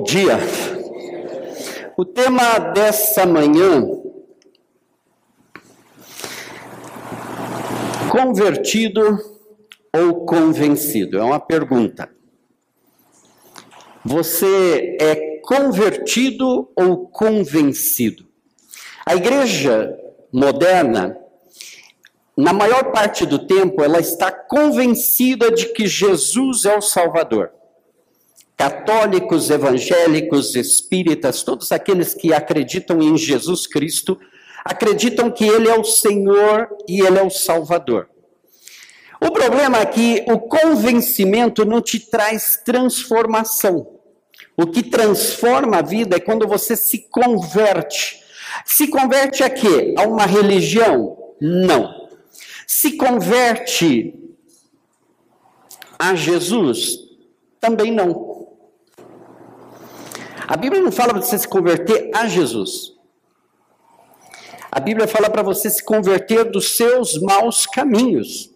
Bom dia. O tema dessa manhã convertido ou convencido? É uma pergunta. Você é convertido ou convencido? A igreja moderna, na maior parte do tempo, ela está convencida de que Jesus é o Salvador católicos, evangélicos, espíritas, todos aqueles que acreditam em Jesus Cristo, acreditam que Ele é o Senhor e Ele é o Salvador. O problema é que o convencimento não te traz transformação. O que transforma a vida é quando você se converte. Se converte a quê? A uma religião? Não. Se converte a Jesus? Também não. A Bíblia não fala para você se converter a Jesus. A Bíblia fala para você se converter dos seus maus caminhos.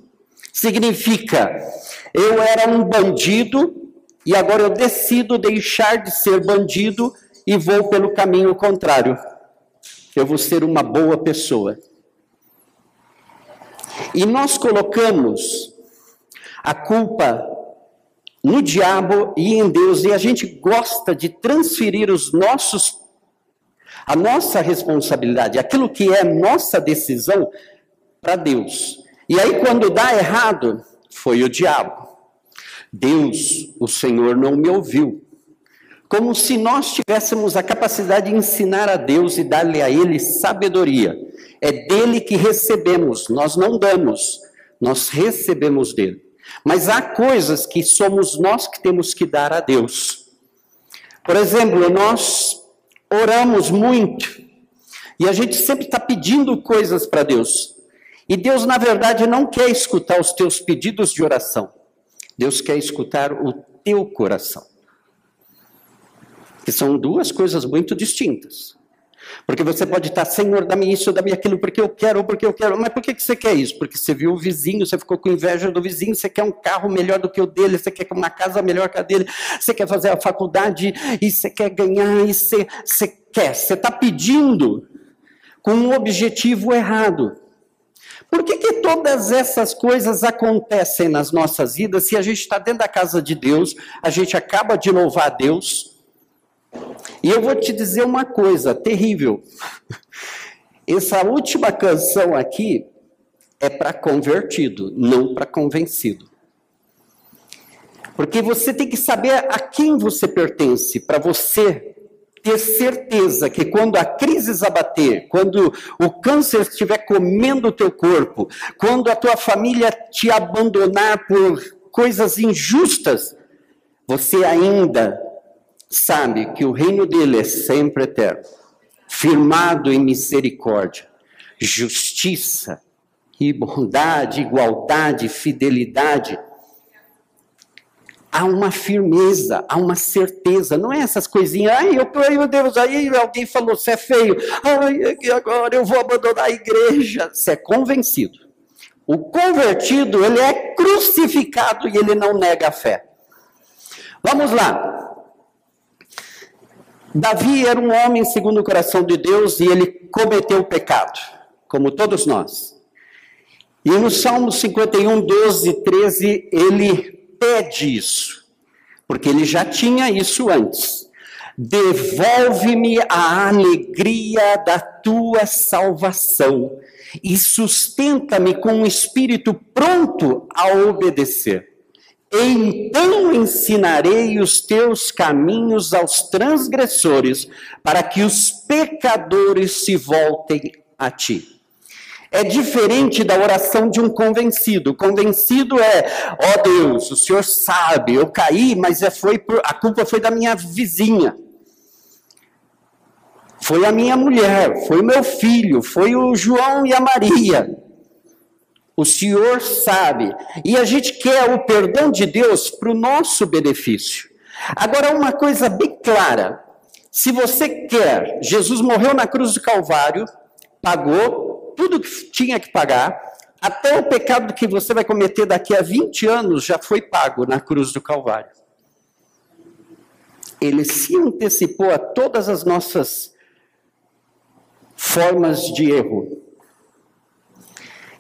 Significa, eu era um bandido e agora eu decido deixar de ser bandido e vou pelo caminho contrário. Eu vou ser uma boa pessoa. E nós colocamos a culpa no diabo e em Deus, e a gente gosta de transferir os nossos a nossa responsabilidade, aquilo que é nossa decisão para Deus. E aí quando dá errado, foi o diabo. Deus, o Senhor não me ouviu. Como se nós tivéssemos a capacidade de ensinar a Deus e dar-lhe a ele sabedoria. É dele que recebemos, nós não damos, nós recebemos dele. Mas há coisas que somos nós que temos que dar a Deus. Por exemplo, nós oramos muito e a gente sempre está pedindo coisas para Deus. E Deus, na verdade, não quer escutar os teus pedidos de oração. Deus quer escutar o teu coração. Que são duas coisas muito distintas. Porque você pode estar, Senhor, dá-me isso, dá-me aquilo, porque eu quero, porque eu quero. Mas por que você quer isso? Porque você viu o vizinho, você ficou com inveja do vizinho, você quer um carro melhor do que o dele, você quer uma casa melhor que a dele, você quer fazer a faculdade e você quer ganhar, e você, você quer. Você está pedindo com um objetivo errado. Por que, que todas essas coisas acontecem nas nossas vidas se a gente está dentro da casa de Deus, a gente acaba de louvar Deus, e eu vou te dizer uma coisa terrível. Essa última canção aqui é para convertido, não para convencido. Porque você tem que saber a quem você pertence, para você ter certeza que quando a crise abater, quando o câncer estiver comendo o teu corpo, quando a tua família te abandonar por coisas injustas, você ainda sabe que o reino dele é sempre eterno, firmado em misericórdia, justiça e bondade, igualdade, fidelidade. Há uma firmeza, há uma certeza, não é essas coisinhas, ai, eu, ai meu Deus, aí alguém falou, você é feio, ai, agora eu vou abandonar a igreja. Você é convencido. O convertido, ele é crucificado e ele não nega a fé. Vamos lá, Davi era um homem segundo o coração de Deus e ele cometeu pecado, como todos nós. E no Salmo 51, 12, 13, ele pede isso, porque ele já tinha isso antes. Devolve-me a alegria da tua salvação e sustenta-me com um espírito pronto a obedecer. Então ensinarei os teus caminhos aos transgressores, para que os pecadores se voltem a ti. É diferente da oração de um convencido. Convencido é, ó oh Deus, o Senhor sabe, eu caí, mas é, foi por, a culpa foi da minha vizinha. Foi a minha mulher, foi meu filho, foi o João e a Maria. O Senhor sabe. E a gente quer o perdão de Deus para o nosso benefício. Agora, uma coisa bem clara: se você quer, Jesus morreu na cruz do Calvário, pagou tudo que tinha que pagar, até o pecado que você vai cometer daqui a 20 anos já foi pago na cruz do Calvário. ele se antecipou a todas as nossas formas de erro.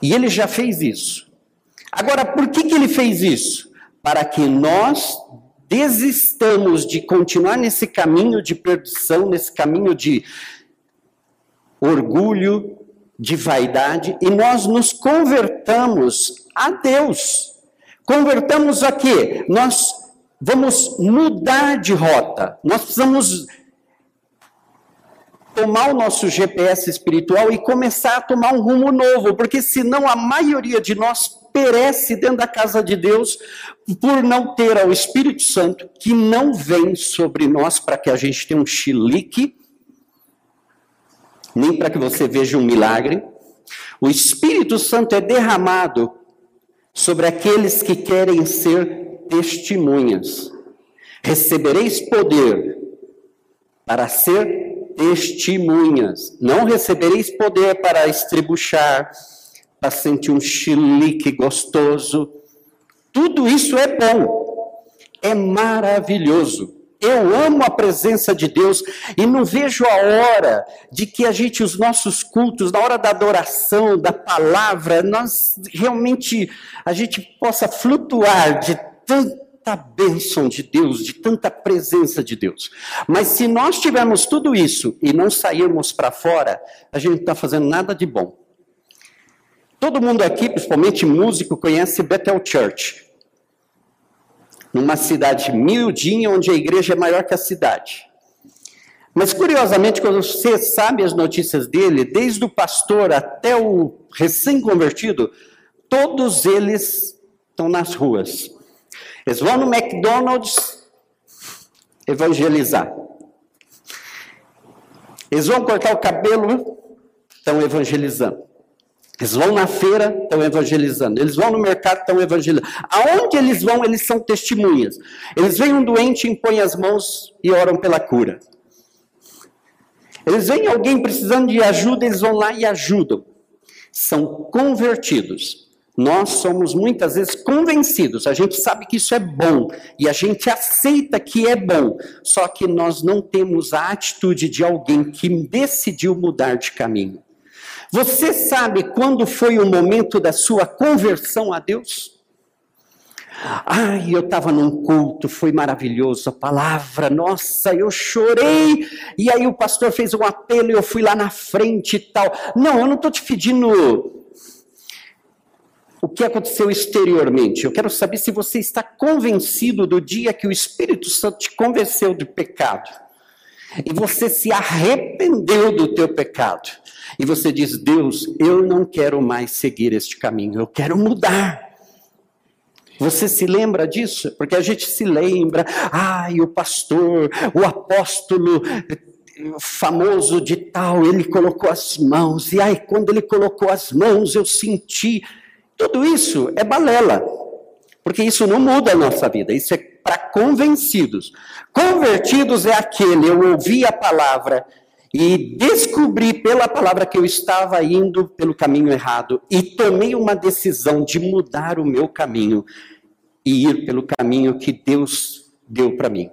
E ele já fez isso. Agora, por que, que ele fez isso? Para que nós desistamos de continuar nesse caminho de perdição, nesse caminho de orgulho, de vaidade, e nós nos convertamos a Deus. Convertamos a quê? Nós vamos mudar de rota. Nós precisamos tomar o nosso GPS espiritual e começar a tomar um rumo novo, porque senão a maioria de nós perece dentro da casa de Deus por não ter ao Espírito Santo que não vem sobre nós para que a gente tenha um chilique, nem para que você veja um milagre. O Espírito Santo é derramado sobre aqueles que querem ser testemunhas. Recebereis poder para ser testemunhas. Não recebereis poder para estribuchar, para sentir um chilique gostoso. Tudo isso é bom, é maravilhoso. Eu amo a presença de Deus e não vejo a hora de que a gente, os nossos cultos, na hora da adoração, da palavra, nós realmente, a gente possa flutuar de tanta bênção de Deus, de tanta presença de Deus. Mas se nós tivermos tudo isso e não sairmos para fora, a gente não está fazendo nada de bom. Todo mundo aqui, principalmente músico, conhece Bethel Church. Numa cidade miudinha, onde a igreja é maior que a cidade. Mas curiosamente, quando você sabe as notícias dele, desde o pastor até o recém-convertido, todos eles estão nas ruas. Eles vão no McDonald's evangelizar. Eles vão cortar o cabelo, estão evangelizando. Eles vão na feira, estão evangelizando. Eles vão no mercado, estão evangelizando. Aonde eles vão, eles são testemunhas. Eles veem um doente, impõem as mãos e oram pela cura. Eles veem alguém precisando de ajuda, eles vão lá e ajudam. São convertidos. Nós somos muitas vezes convencidos, a gente sabe que isso é bom e a gente aceita que é bom, só que nós não temos a atitude de alguém que decidiu mudar de caminho. Você sabe quando foi o momento da sua conversão a Deus? Ai, eu estava num culto, foi maravilhoso a palavra, nossa, eu chorei, e aí o pastor fez um apelo e eu fui lá na frente e tal. Não, eu não estou te pedindo o que aconteceu exteriormente, eu quero saber se você está convencido do dia que o Espírito Santo te convenceu do pecado, e você se arrependeu do teu pecado e você diz: Deus, eu não quero mais seguir este caminho, eu quero mudar. Você se lembra disso? Porque a gente se lembra, ai, o pastor, o apóstolo famoso de tal, ele colocou as mãos, e ai, quando ele colocou as mãos, eu senti. Tudo isso é balela, porque isso não muda a nossa vida, isso é para convencidos. Convertidos é aquele, eu ouvi a palavra, e descobri pela palavra que eu estava indo pelo caminho errado e tomei uma decisão de mudar o meu caminho e ir pelo caminho que Deus deu para mim.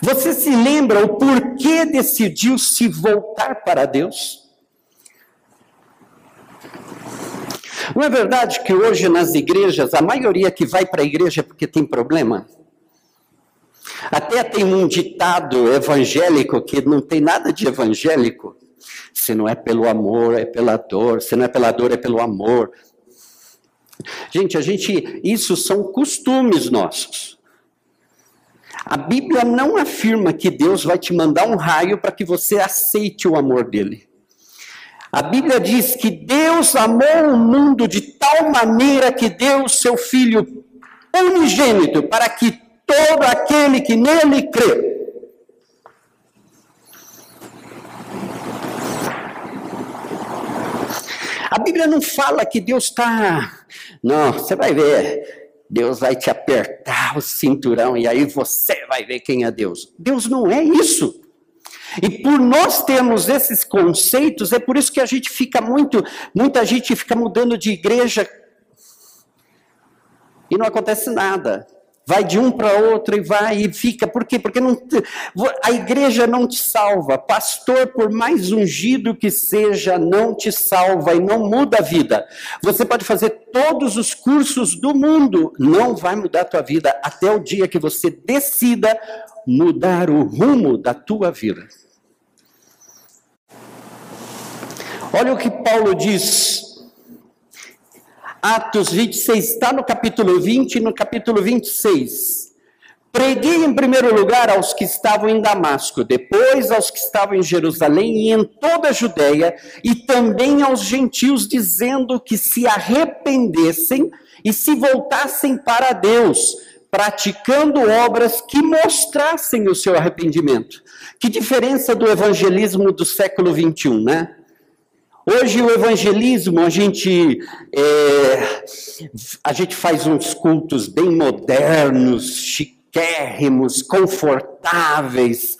Você se lembra o porquê decidiu se voltar para Deus? Não é verdade que hoje nas igrejas, a maioria que vai para a igreja é porque tem problema? Até tem um ditado evangélico que não tem nada de evangélico. Se não é pelo amor, é pela dor. Se não é pela dor, é pelo amor. Gente, a gente, isso são costumes nossos. A Bíblia não afirma que Deus vai te mandar um raio para que você aceite o amor dele. A Bíblia diz que Deus amou o mundo de tal maneira que deu o seu filho unigênito para que todo aquele que nele crê. A Bíblia não fala que Deus está. Não, você vai ver. Deus vai te apertar o cinturão e aí você vai ver quem é Deus. Deus não é isso. E por nós termos esses conceitos, é por isso que a gente fica muito, muita gente fica mudando de igreja e não acontece nada. vai de um para outro e vai e fica. Por quê? Porque não, a igreja não te salva. Pastor, por mais ungido que seja, não te salva e não muda a vida. Você pode fazer todos os cursos do mundo, não vai mudar a tua vida até o dia que você decida mudar o rumo da tua vida. Olha o que Paulo diz Atos 26, está no capítulo 20 e no capítulo 26. Preguei em primeiro lugar aos que estavam em Damasco, depois aos que estavam em Jerusalém e em toda a Judéia, e também aos gentios, dizendo que se arrependessem e se voltassem para Deus, praticando obras que mostrassem o seu arrependimento. Que diferença do evangelismo do século 21, né? Hoje o evangelismo, a gente, é, a gente faz uns cultos bem modernos, chiquérrimos, confortáveis.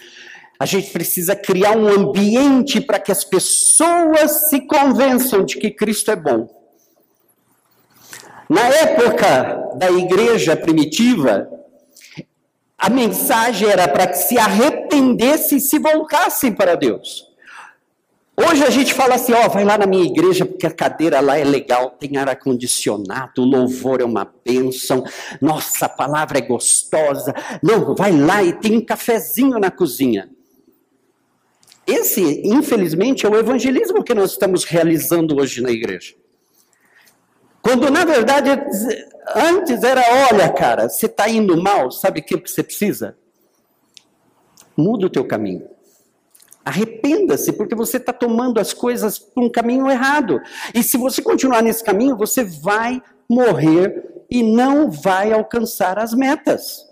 A gente precisa criar um ambiente para que as pessoas se convençam de que Cristo é bom. Na época da igreja primitiva, a mensagem era para que se arrependessem e se voltassem para Deus. Hoje a gente fala assim, ó, vai lá na minha igreja porque a cadeira lá é legal, tem ar condicionado, o louvor é uma bênção, nossa, a palavra é gostosa. Não, vai lá e tem um cafezinho na cozinha. Esse, infelizmente, é o evangelismo que nós estamos realizando hoje na igreja. Quando na verdade antes era, olha, cara, você está indo mal, sabe o que você precisa? Muda o teu caminho. Arrependa-se, porque você está tomando as coisas por um caminho errado. E se você continuar nesse caminho, você vai morrer e não vai alcançar as metas.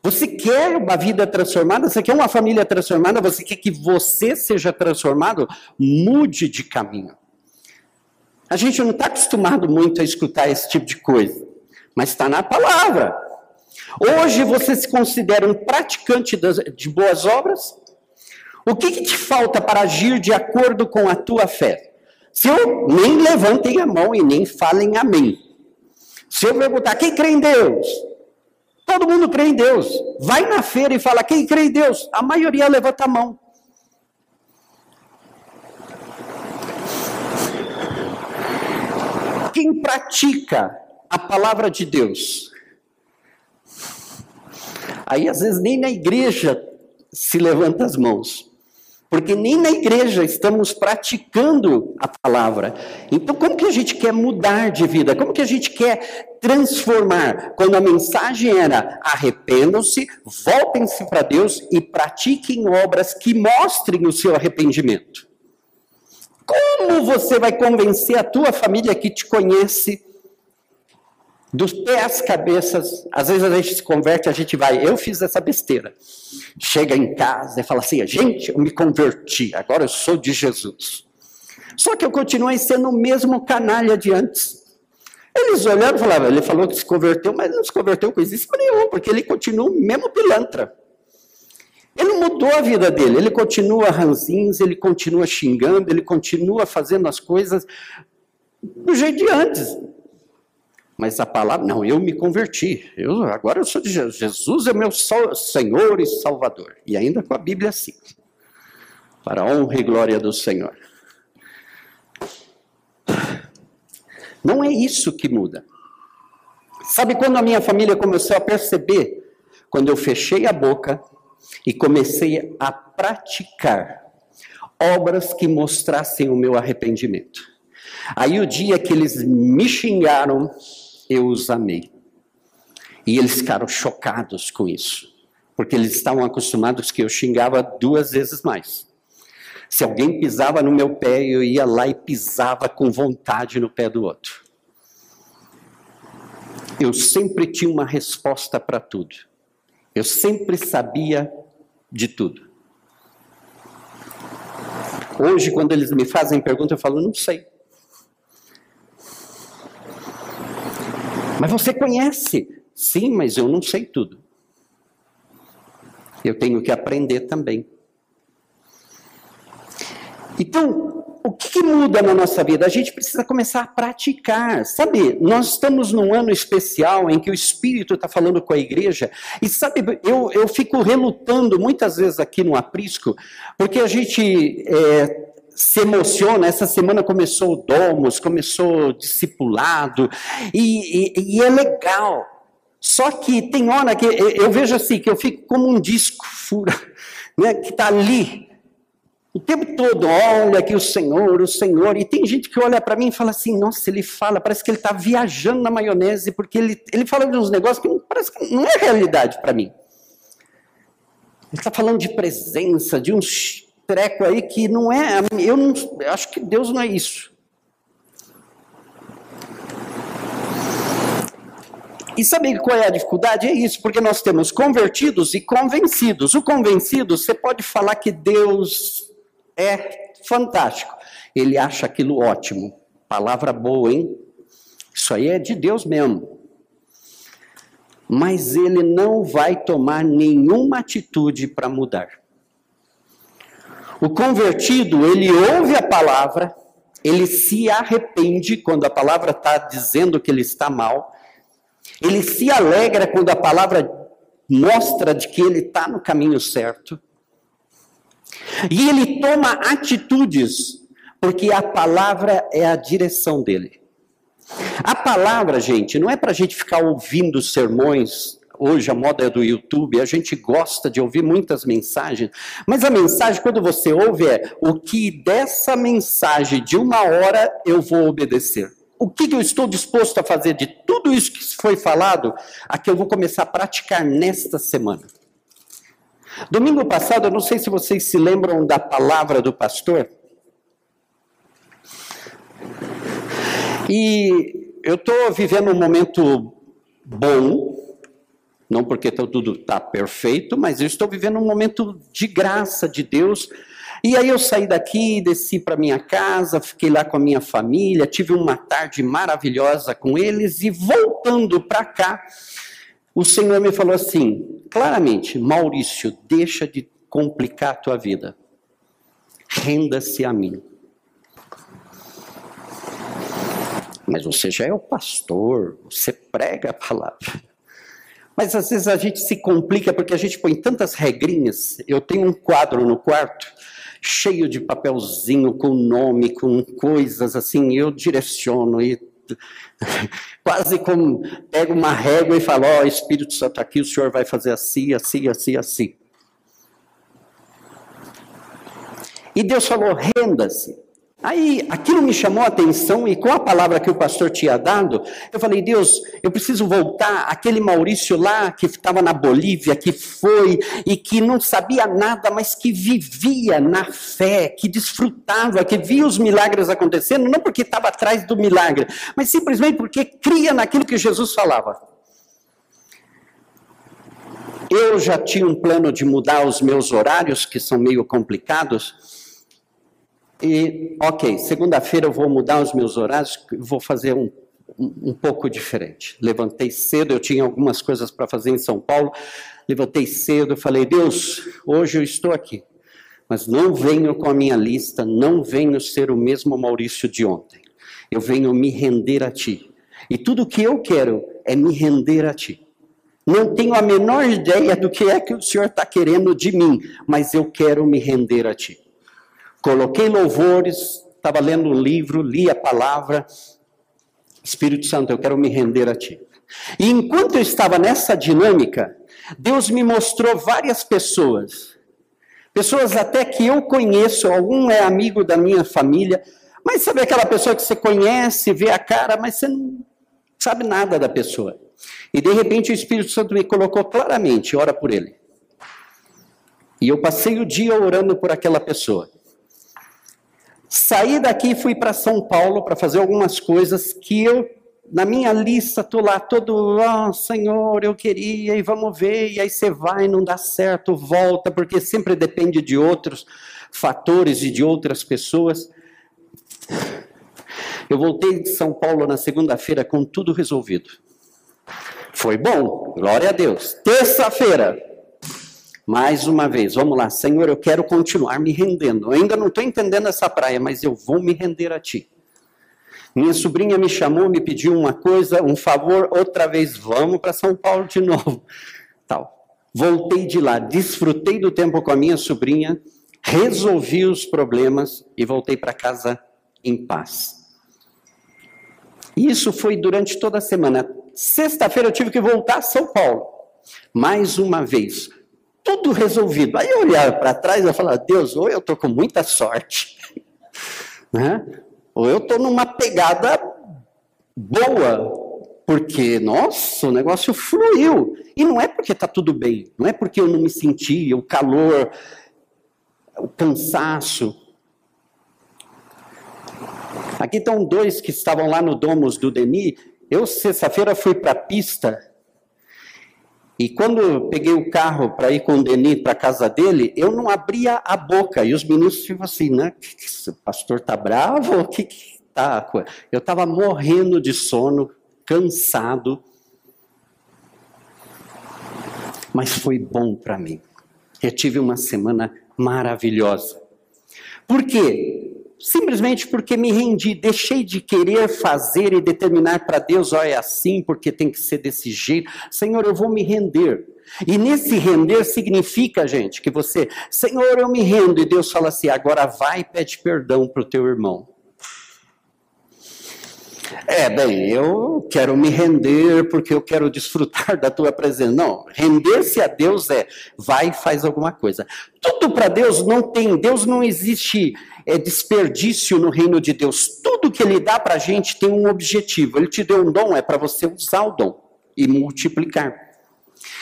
Você quer uma vida transformada? Você quer uma família transformada? Você quer que você seja transformado? Mude de caminho. A gente não está acostumado muito a escutar esse tipo de coisa, mas está na palavra. Hoje você se considera um praticante de boas obras? O que, que te falta para agir de acordo com a tua fé? Se eu nem levantem a mão e nem falem amém. Se eu perguntar, quem crê em Deus? Todo mundo crê em Deus. Vai na feira e fala, quem crê em Deus? A maioria levanta a mão. Quem pratica a palavra de Deus? Aí às vezes nem na igreja se levanta as mãos. Porque nem na igreja estamos praticando a palavra. Então, como que a gente quer mudar de vida? Como que a gente quer transformar? Quando a mensagem era arrependam-se, voltem-se para Deus e pratiquem obras que mostrem o seu arrependimento. Como você vai convencer a tua família que te conhece dos pés às cabeças, às vezes a gente se converte, a gente vai, eu fiz essa besteira. Chega em casa e fala assim: gente, eu me converti, agora eu sou de Jesus. Só que eu continuei sendo o mesmo canalha de antes. Eles olharam e falavam: ele falou que se converteu, mas não se converteu com isso nenhum, porque ele continua o mesmo pilantra. Ele mudou a vida dele, ele continua ranzins, ele continua xingando, ele continua fazendo as coisas do jeito de antes. Mas a palavra, não, eu me converti. Eu, agora eu sou de Jesus. Jesus é meu Senhor e Salvador. E ainda com a Bíblia assim. Para a honra e glória do Senhor. Não é isso que muda. Sabe quando a minha família começou a perceber? Quando eu fechei a boca e comecei a praticar obras que mostrassem o meu arrependimento. Aí o dia que eles me xingaram, eu os amei. E eles ficaram chocados com isso, porque eles estavam acostumados que eu xingava duas vezes mais. Se alguém pisava no meu pé, eu ia lá e pisava com vontade no pé do outro. Eu sempre tinha uma resposta para tudo. Eu sempre sabia de tudo. Hoje, quando eles me fazem pergunta, eu falo, não sei. Mas você conhece. Sim, mas eu não sei tudo. Eu tenho que aprender também. Então, o que, que, muda na nossa vida? A gente precisa começar a praticar. Sabe, nós estamos num ano especial em que o Espírito está falando com a igreja. E sabe, eu, eu fico relutando muitas vezes aqui no aprisco, porque a gente é, se emociona. Essa semana começou o Domus, começou o discipulado, e, e, e é legal. Só que tem hora que eu vejo assim, que eu fico como um disco fura, né, que está ali o tempo todo, olha aqui o Senhor, o Senhor. E tem gente que olha para mim e fala assim: nossa, ele fala, parece que ele está viajando na maionese, porque ele, ele fala de uns negócios que não, parece que não é realidade para mim. Ele está falando de presença, de um treco aí que não é. Eu, não, eu acho que Deus não é isso. E sabe qual é a dificuldade? É isso, porque nós temos convertidos e convencidos. O convencido, você pode falar que Deus é fantástico. Ele acha aquilo ótimo. Palavra boa, hein? Isso aí é de Deus mesmo. Mas ele não vai tomar nenhuma atitude para mudar. O convertido, ele ouve a palavra, ele se arrepende quando a palavra está dizendo que ele está mal, ele se alegra quando a palavra mostra de que ele está no caminho certo, e ele toma atitudes, porque a palavra é a direção dele. A palavra, gente, não é para a gente ficar ouvindo sermões. Hoje a moda é do YouTube, a gente gosta de ouvir muitas mensagens, mas a mensagem, quando você ouve, é o que dessa mensagem de uma hora eu vou obedecer. O que, que eu estou disposto a fazer de tudo isso que foi falado, a que eu vou começar a praticar nesta semana. Domingo passado, eu não sei se vocês se lembram da palavra do pastor. E eu estou vivendo um momento bom, não porque tudo está perfeito, mas eu estou vivendo um momento de graça de Deus. E aí eu saí daqui, desci para minha casa, fiquei lá com a minha família, tive uma tarde maravilhosa com eles e voltando para cá, o Senhor me falou assim, claramente: Maurício, deixa de complicar a tua vida. Renda-se a mim. Mas você já é o pastor, você prega a palavra. Mas às vezes a gente se complica porque a gente põe tantas regrinhas. Eu tenho um quadro no quarto cheio de papelzinho com nome, com coisas assim, eu direciono e Quase como pega uma régua e fala: Ó, oh, Espírito Santo aqui, o senhor vai fazer assim, assim, assim, assim. E Deus falou: renda-se. Aí aquilo me chamou a atenção e com a palavra que o pastor tinha dado, eu falei: Deus, eu preciso voltar aquele Maurício lá que estava na Bolívia, que foi e que não sabia nada, mas que vivia na fé, que desfrutava, que via os milagres acontecendo, não porque estava atrás do milagre, mas simplesmente porque cria naquilo que Jesus falava. Eu já tinha um plano de mudar os meus horários, que são meio complicados e, ok, segunda-feira eu vou mudar os meus horários, vou fazer um, um, um pouco diferente. Levantei cedo, eu tinha algumas coisas para fazer em São Paulo. Levantei cedo, falei, Deus, hoje eu estou aqui, mas não venho com a minha lista, não venho ser o mesmo Maurício de ontem. Eu venho me render a Ti. E tudo o que eu quero é me render a Ti. Não tenho a menor ideia do que é que o Senhor está querendo de mim, mas eu quero me render a Ti. Coloquei louvores, estava lendo um livro, li a palavra. Espírito Santo, eu quero me render a Ti. E enquanto eu estava nessa dinâmica, Deus me mostrou várias pessoas. Pessoas até que eu conheço, algum é amigo da minha família, mas sabe aquela pessoa que você conhece, vê a cara, mas você não sabe nada da pessoa. E de repente o Espírito Santo me colocou claramente, ora por ele. E eu passei o dia orando por aquela pessoa. Saí daqui e fui para São Paulo para fazer algumas coisas que eu, na minha lista, estou lá todo, ah, oh, Senhor, eu queria e vamos ver, e aí você vai, não dá certo, volta, porque sempre depende de outros fatores e de outras pessoas. Eu voltei de São Paulo na segunda-feira com tudo resolvido. Foi bom, glória a Deus. Terça-feira, Mais uma vez, vamos lá, Senhor, eu quero continuar me rendendo. Eu ainda não estou entendendo essa praia, mas eu vou me render a Ti. Minha sobrinha me chamou, me pediu uma coisa, um favor, outra vez, vamos para São Paulo de novo. Tal. Voltei de lá, desfrutei do tempo com a minha sobrinha, resolvi os problemas e voltei para casa em paz. Isso foi durante toda a semana. Sexta-feira eu tive que voltar a São Paulo. Mais uma vez. Tudo resolvido. Aí eu olhava para trás e falava, Deus, ou eu estou com muita sorte, né? ou eu estou numa pegada boa, porque, nossa, o negócio fluiu. E não é porque está tudo bem, não é porque eu não me senti, o calor, o cansaço. Aqui estão dois que estavam lá no Domus do Denis. Eu, sexta-feira, fui para a pista. E quando eu peguei o carro para ir com o Denis para a casa dele, eu não abria a boca. E os meninos ficam assim, né? O pastor tá bravo? O que, que tá? Eu estava morrendo de sono, cansado. Mas foi bom para mim. Eu tive uma semana maravilhosa. Por quê? Simplesmente porque me rendi, deixei de querer fazer e determinar para Deus, ó, é assim, porque tem que ser desse jeito. Senhor, eu vou me render. E nesse render significa, gente, que você, Senhor, eu me rendo, e Deus fala assim: agora vai e pede perdão para o teu irmão. É, bem, eu quero me render porque eu quero desfrutar da tua presença. Não, render-se a Deus é vai e faz alguma coisa. Tudo para Deus não tem, Deus não existe é, desperdício no reino de Deus. Tudo que Ele dá para a gente tem um objetivo. Ele te deu um dom, é para você usar o dom e multiplicar.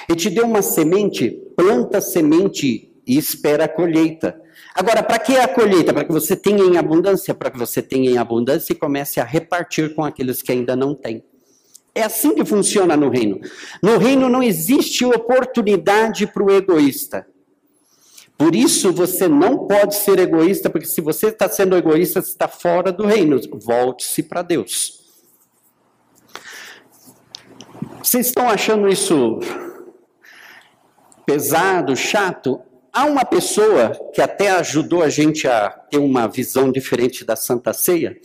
Ele te deu uma semente, planta semente e espera a colheita. Agora, para que a colheita? Para que você tenha em abundância, para que você tenha em abundância e comece a repartir com aqueles que ainda não têm. É assim que funciona no reino. No reino não existe oportunidade para o egoísta. Por isso você não pode ser egoísta, porque se você está sendo egoísta, você está fora do reino. Volte-se para Deus. Vocês estão achando isso pesado, chato? Há uma pessoa que até ajudou a gente a ter uma visão diferente da Santa Ceia.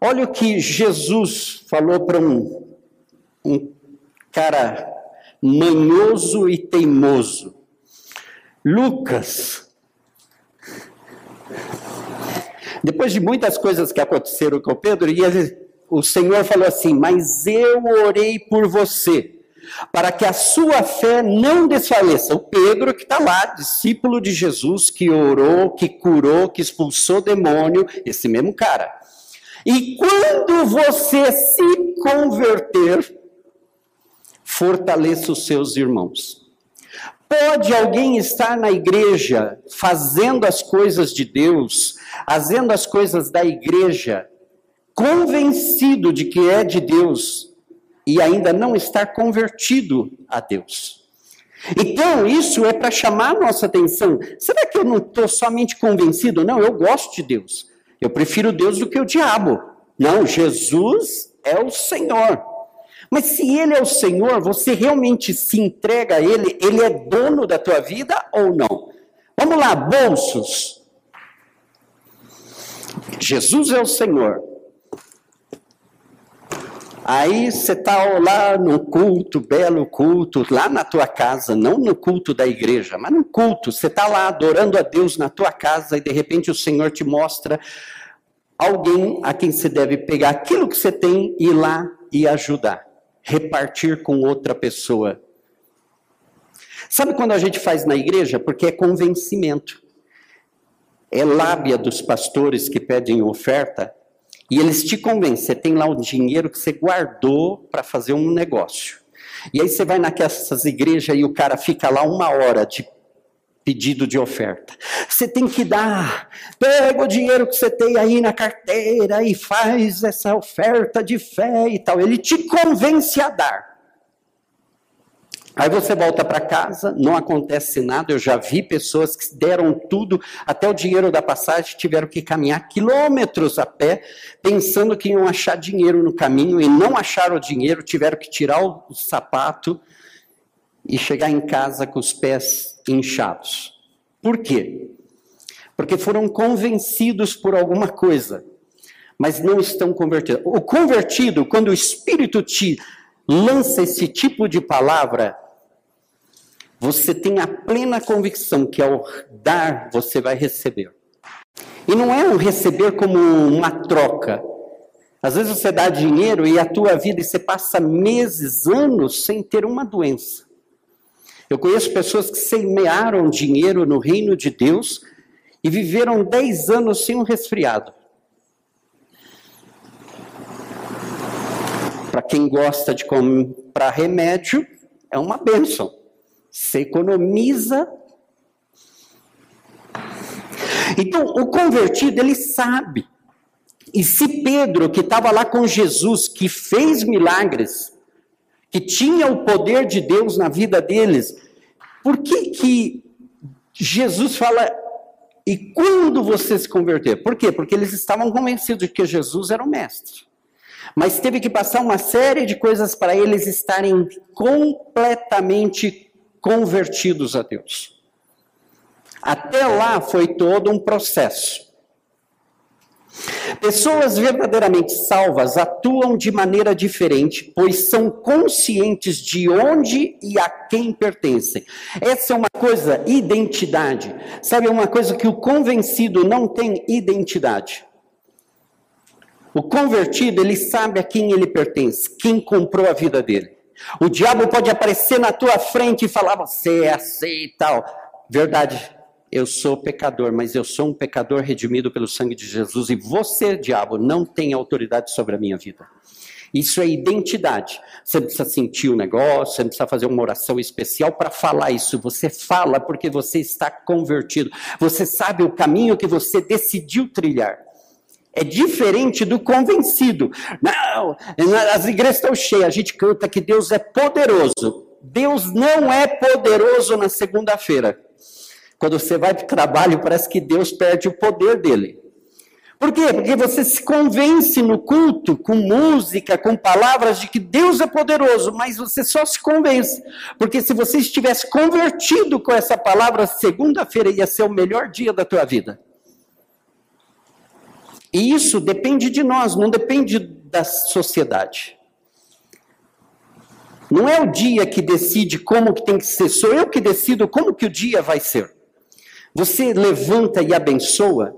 Olha o que Jesus falou para um, um cara manhoso e teimoso. Lucas. Depois de muitas coisas que aconteceram com Pedro, e o Senhor falou assim: Mas eu orei por você, para que a sua fé não desfaleça. O Pedro, que está lá, discípulo de Jesus, que orou, que curou, que expulsou demônio, esse mesmo cara. E quando você se converter, fortaleça os seus irmãos. Pode alguém estar na igreja fazendo as coisas de Deus, fazendo as coisas da igreja, convencido de que é de Deus e ainda não estar convertido a Deus? Então, isso é para chamar a nossa atenção. Será que eu não estou somente convencido? Não, eu gosto de Deus. Eu prefiro Deus do que o diabo. Não, Jesus é o Senhor. Mas se ele é o Senhor, você realmente se entrega a ele, ele é dono da tua vida ou não? Vamos lá, bolsos. Jesus é o Senhor. Aí você está lá no culto, belo culto, lá na tua casa, não no culto da igreja, mas no culto. Você está lá adorando a Deus na tua casa e de repente o Senhor te mostra alguém a quem você deve pegar aquilo que você tem e ir lá e ajudar repartir com outra pessoa. Sabe quando a gente faz na igreja? Porque é convencimento. É lábia dos pastores que pedem oferta e eles te convencem. Você tem lá o dinheiro que você guardou para fazer um negócio. E aí você vai naquelas igrejas e o cara fica lá uma hora de pedido de oferta. Você tem que dar, pega o dinheiro que você tem aí na carteira e faz essa oferta de fé e tal. Ele te convence a dar. Aí você volta para casa, não acontece nada. Eu já vi pessoas que deram tudo, até o dinheiro da passagem, tiveram que caminhar quilômetros a pé, pensando que iam achar dinheiro no caminho e não acharam o dinheiro, tiveram que tirar o sapato e chegar em casa com os pés inchados. Por quê? Porque foram convencidos por alguma coisa, mas não estão convertidos. O convertido, quando o Espírito te lança esse tipo de palavra, você tem a plena convicção que ao dar, você vai receber. E não é um receber como uma troca. Às vezes você dá dinheiro e a tua vida e você passa meses, anos sem ter uma doença. Eu conheço pessoas que semearam dinheiro no reino de Deus e viveram 10 anos sem um resfriado. Para quem gosta de comprar remédio, é uma bênção. Você economiza. Então, o convertido, ele sabe. E se Pedro, que estava lá com Jesus, que fez milagres, que tinha o poder de Deus na vida deles, por que que Jesus fala e quando você se converter? Por quê? Porque eles estavam convencidos de que Jesus era o mestre. Mas teve que passar uma série de coisas para eles estarem completamente convertidos a Deus. Até lá foi todo um processo. Pessoas verdadeiramente salvas atuam de maneira diferente, pois são conscientes de onde e a quem pertencem. Essa é uma coisa, identidade. Sabe, é uma coisa que o convencido não tem identidade. O convertido, ele sabe a quem ele pertence, quem comprou a vida dele. O diabo pode aparecer na tua frente e falar, você é assim e tal. Verdade, eu sou pecador, mas eu sou um pecador redimido pelo sangue de Jesus e você, diabo, não tem autoridade sobre a minha vida. Isso é identidade. Você precisa sentir o negócio, você precisa fazer uma oração especial para falar isso. Você fala porque você está convertido. Você sabe o caminho que você decidiu trilhar. É diferente do convencido. Não, as igrejas estão cheias, a gente canta que Deus é poderoso. Deus não é poderoso na segunda-feira. Quando você vai para o trabalho, parece que Deus perde o poder dele. Por quê? Porque você se convence no culto, com música, com palavras, de que Deus é poderoso, mas você só se convence. Porque se você estivesse convertido com essa palavra, segunda-feira ia ser o melhor dia da tua vida. E isso depende de nós, não depende da sociedade. Não é o dia que decide como que tem que ser, sou eu que decido como que o dia vai ser. Você levanta e abençoa.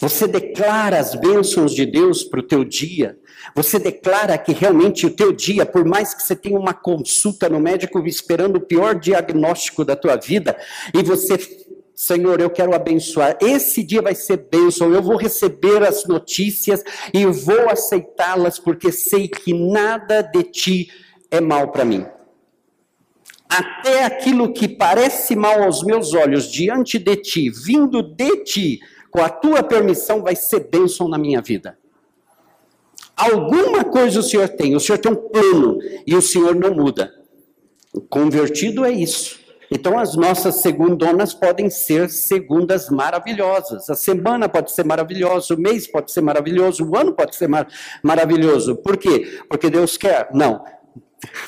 Você declara as bênçãos de Deus para o teu dia. Você declara que realmente o teu dia, por mais que você tenha uma consulta no médico esperando o pior diagnóstico da tua vida, e você Senhor, eu quero abençoar. Esse dia vai ser bênção. Eu vou receber as notícias e vou aceitá-las, porque sei que nada de ti é mal para mim. Até aquilo que parece mal aos meus olhos diante de ti, vindo de ti, com a tua permissão, vai ser bênção na minha vida. Alguma coisa o Senhor tem, o Senhor tem um plano e o Senhor não muda. O convertido é isso. Então, as nossas segundonas podem ser segundas maravilhosas. A semana pode ser maravilhosa, o mês pode ser maravilhoso, o ano pode ser mar maravilhoso. Por quê? Porque Deus quer? Não.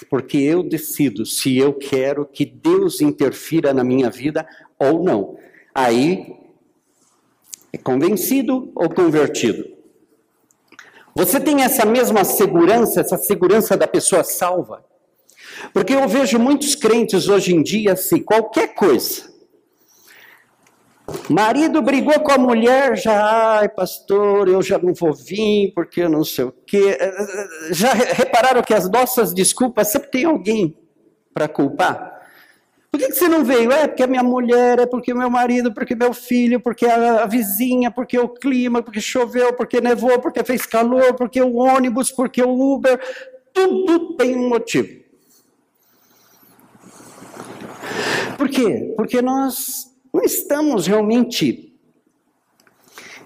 Porque eu decido se eu quero que Deus interfira na minha vida ou não. Aí, é convencido ou convertido? Você tem essa mesma segurança, essa segurança da pessoa salva? Porque eu vejo muitos crentes hoje em dia assim, qualquer coisa. Marido brigou com a mulher, já, ai pastor, eu já não vou vir porque eu não sei o quê. Já repararam que as nossas desculpas sempre tem alguém para culpar? Por que, que, você não veio? É porque a minha mulher, é porque o meu marido, porque meu filho, porque a, a vizinha, porque o clima, porque choveu, porque nevou, porque fez calor, porque o ônibus, porque o Uber. Tudo tem um motivo. Por quê? Porque nós não estamos realmente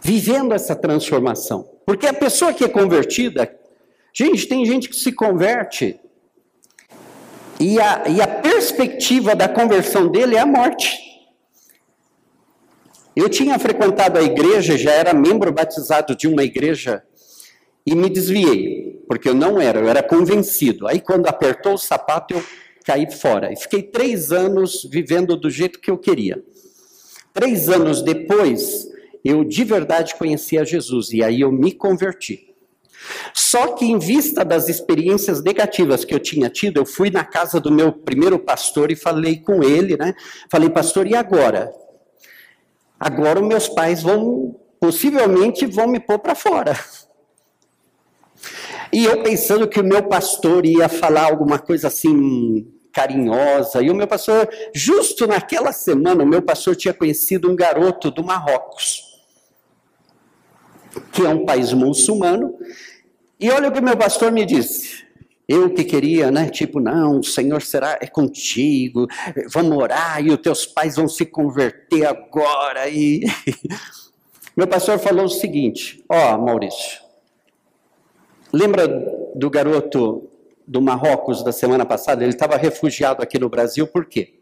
vivendo essa transformação. Porque a pessoa que é convertida, gente, tem gente que se converte e a, e a perspectiva da conversão dele é a morte. Eu tinha frequentado a igreja, já era membro batizado de uma igreja e me desviei, porque eu não era, eu era convencido. Aí quando apertou o sapato, eu caí fora. E fiquei três anos vivendo do jeito que eu queria. Três anos depois, eu de verdade conheci a Jesus e aí eu me converti. Só que, em vista das experiências negativas que eu tinha tido, eu fui na casa do meu primeiro pastor e falei com ele, né? Falei, pastor, e agora? Agora meus pais vão, possivelmente, vão me pôr para fora. E eu pensando que o meu pastor ia falar alguma coisa assim carinhosa, e o meu pastor, justo naquela semana, o meu pastor tinha conhecido um garoto do Marrocos, que é um país muçulmano, e olha o que meu pastor me disse. Eu que queria, né? Tipo, não, o Senhor será é contigo, vamos orar e os teus pais vão se converter agora. E meu pastor falou o seguinte: ó, oh, Maurício, lembra do garoto do Marrocos da semana passada? Ele estava refugiado aqui no Brasil, por quê?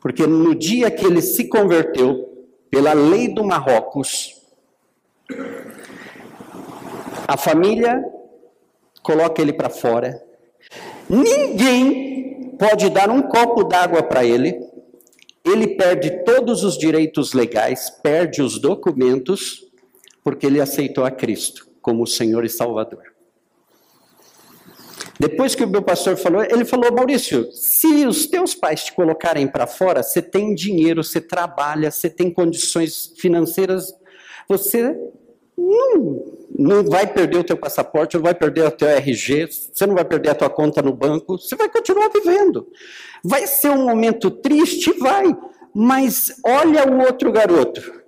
Porque no dia que ele se converteu, pela lei do Marrocos, a família coloca ele para fora. Ninguém pode dar um copo d'água para ele. Ele perde todos os direitos legais, perde os documentos, porque ele aceitou a Cristo como Senhor e Salvador. Depois que o meu pastor falou, ele falou: Maurício, se os teus pais te colocarem para fora, você tem dinheiro, você trabalha, você tem condições financeiras, você não, não vai perder o teu passaporte, não vai perder o teu RG, você não vai perder a tua conta no banco, você vai continuar vivendo. Vai ser um momento triste? Vai. Mas olha o outro garoto.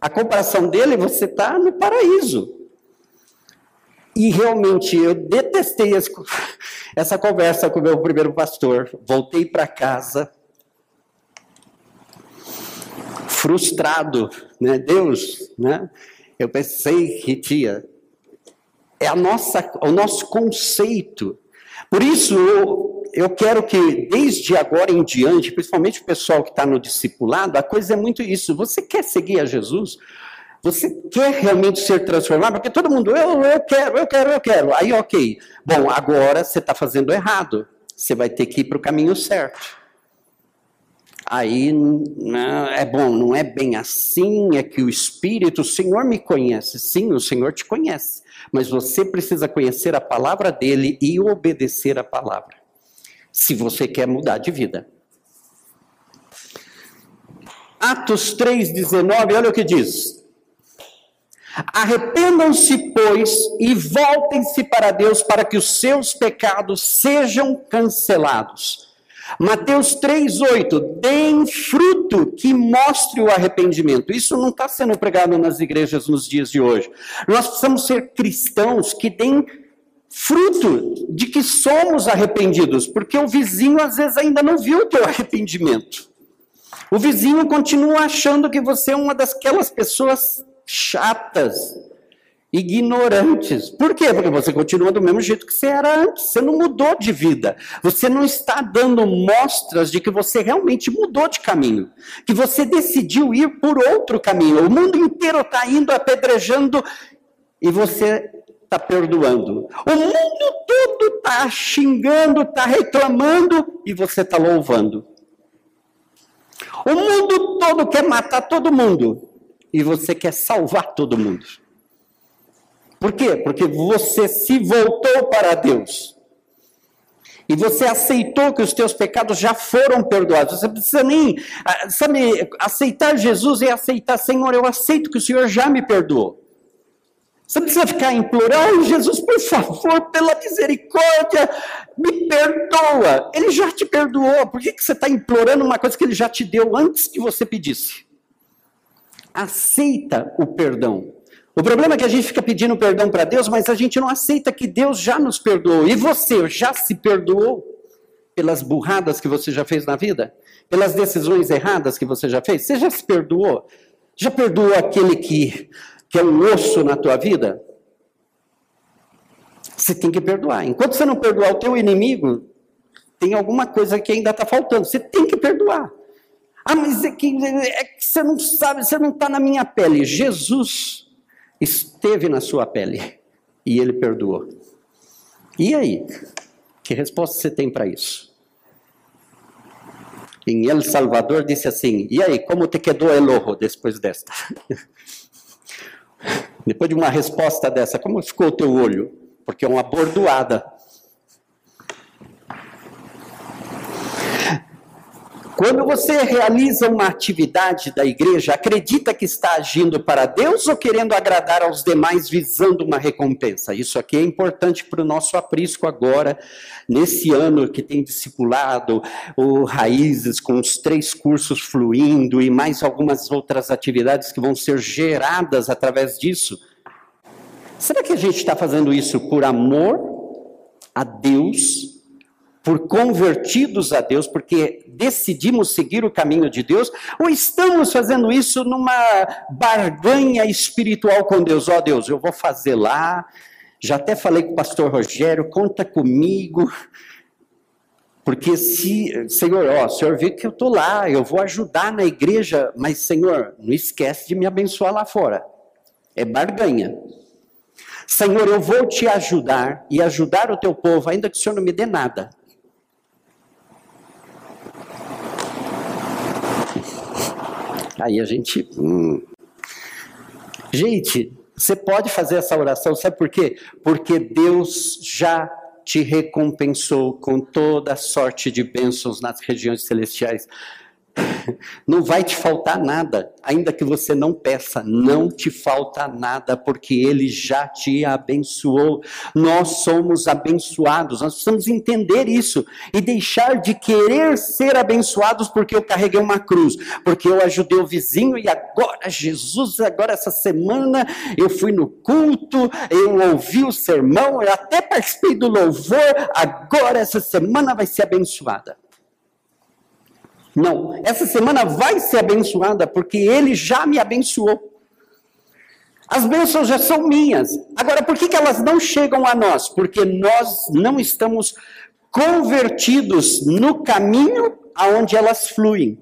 A comparação dele, você está no paraíso. E realmente eu detestei essa conversa com o meu primeiro pastor. Voltei para casa frustrado, né? Deus, né? Eu pensei que tinha. É a nossa, o nosso conceito. Por isso, eu, eu quero que, desde agora em diante, principalmente o pessoal que está no discipulado, a coisa é muito isso. Você quer seguir a Jesus? Você quer realmente ser transformado? Porque todo mundo, eu, eu quero, eu quero, eu quero. Aí, ok. Bom, agora você está fazendo errado. Você vai ter que ir para o caminho certo aí não, é bom, não é bem assim, é que o Espírito, o Senhor me conhece. Sim, o Senhor te conhece, mas você precisa conhecer a palavra dele e obedecer a palavra, se você quer mudar de vida. Atos 3,19, olha o que diz. Arrependam-se, pois, e voltem-se para Deus, para que os seus pecados sejam cancelados Mateus 3,8: deem fruto que mostre o arrependimento. Isso não está sendo pregado nas igrejas nos dias de hoje. Nós precisamos ser cristãos que deem fruto de que somos arrependidos, porque o vizinho às vezes ainda não viu o teu arrependimento. O vizinho continua achando que você é uma daquelas pessoas chatas, ignorantes. Por quê? Porque você continua do mesmo jeito que você era antes. Você não mudou de vida. Você não está dando mostras de que você realmente mudou de caminho. Que você decidiu ir por outro caminho. O mundo inteiro está indo apedrejando e você está perdoando. O mundo todo está xingando, está reclamando e você está louvando. O mundo todo quer matar todo mundo e você quer salvar todo mundo. Por quê? Porque você se voltou para Deus. E você aceitou que os teus pecados já foram perdoados. Você precisa nem, ah, sabe, aceitar Jesus e aceitar, Senhor, eu aceito que o Senhor já me perdoou. Você precisa ficar implorando, Jesus, por favor, pela misericórdia, me perdoa. Ele já te perdoou. Por que, que você está implorando uma coisa que ele já te deu antes que você pedisse? Aceita o perdão. O problema é que a gente fica pedindo perdão para Deus, mas a gente não aceita que Deus já nos perdoou. E você já se perdoou pelas burradas que você já fez na vida? Pelas decisões erradas que você já fez? Você já se perdoou? Já perdoou aquele que, que é um osso na tua vida? Você tem que perdoar. Enquanto você não perdoar o teu inimigo, tem alguma coisa que ainda está faltando. Você tem que perdoar. Ah, mas é que, é que você não sabe, você não está na minha pele. Jesus esteve na sua pele e ele perdoou. E aí? Que resposta você tem para isso? Em El Salvador disse assim: E aí, como te quedou el ojo depois desta? depois de uma resposta dessa, como ficou o teu olho? Porque é uma bordoada. Quando você realiza uma atividade da igreja, acredita que está agindo para Deus ou querendo agradar aos demais visando uma recompensa? Isso aqui é importante para o nosso aprisco agora, nesse ano que tem discipulado o Raízes, com os três cursos fluindo e mais algumas outras atividades que vão ser geradas através disso. Será que a gente está fazendo isso por amor a Deus? Por convertidos a Deus, porque decidimos seguir o caminho de Deus, ou estamos fazendo isso numa barganha espiritual com Deus? Ó oh, Deus, eu vou fazer lá, já até falei com o pastor Rogério, conta comigo, porque se, Senhor, ó, o Senhor vê que eu estou lá, eu vou ajudar na igreja, mas Senhor, não esquece de me abençoar lá fora. É barganha. Senhor, eu vou te ajudar e ajudar o teu povo, ainda que o Senhor não me dê nada. Aí a gente. Hum. Gente, você pode fazer essa oração, sabe por quê? Porque Deus já te recompensou com toda sorte de bênçãos nas regiões celestiais. Não vai te faltar nada, ainda que você não peça, não te falta nada, porque Ele já te abençoou. Nós somos abençoados, nós precisamos entender isso e deixar de querer ser abençoados porque eu carreguei uma cruz, porque eu ajudei o vizinho e agora, Jesus, agora essa semana eu fui no culto, eu ouvi o sermão, eu até participei do louvor, agora essa semana vai ser abençoada. Não, essa semana vai ser abençoada porque ele já me abençoou. As bênçãos já são minhas. Agora, por que, que elas não chegam a nós? Porque nós não estamos convertidos no caminho aonde elas fluem.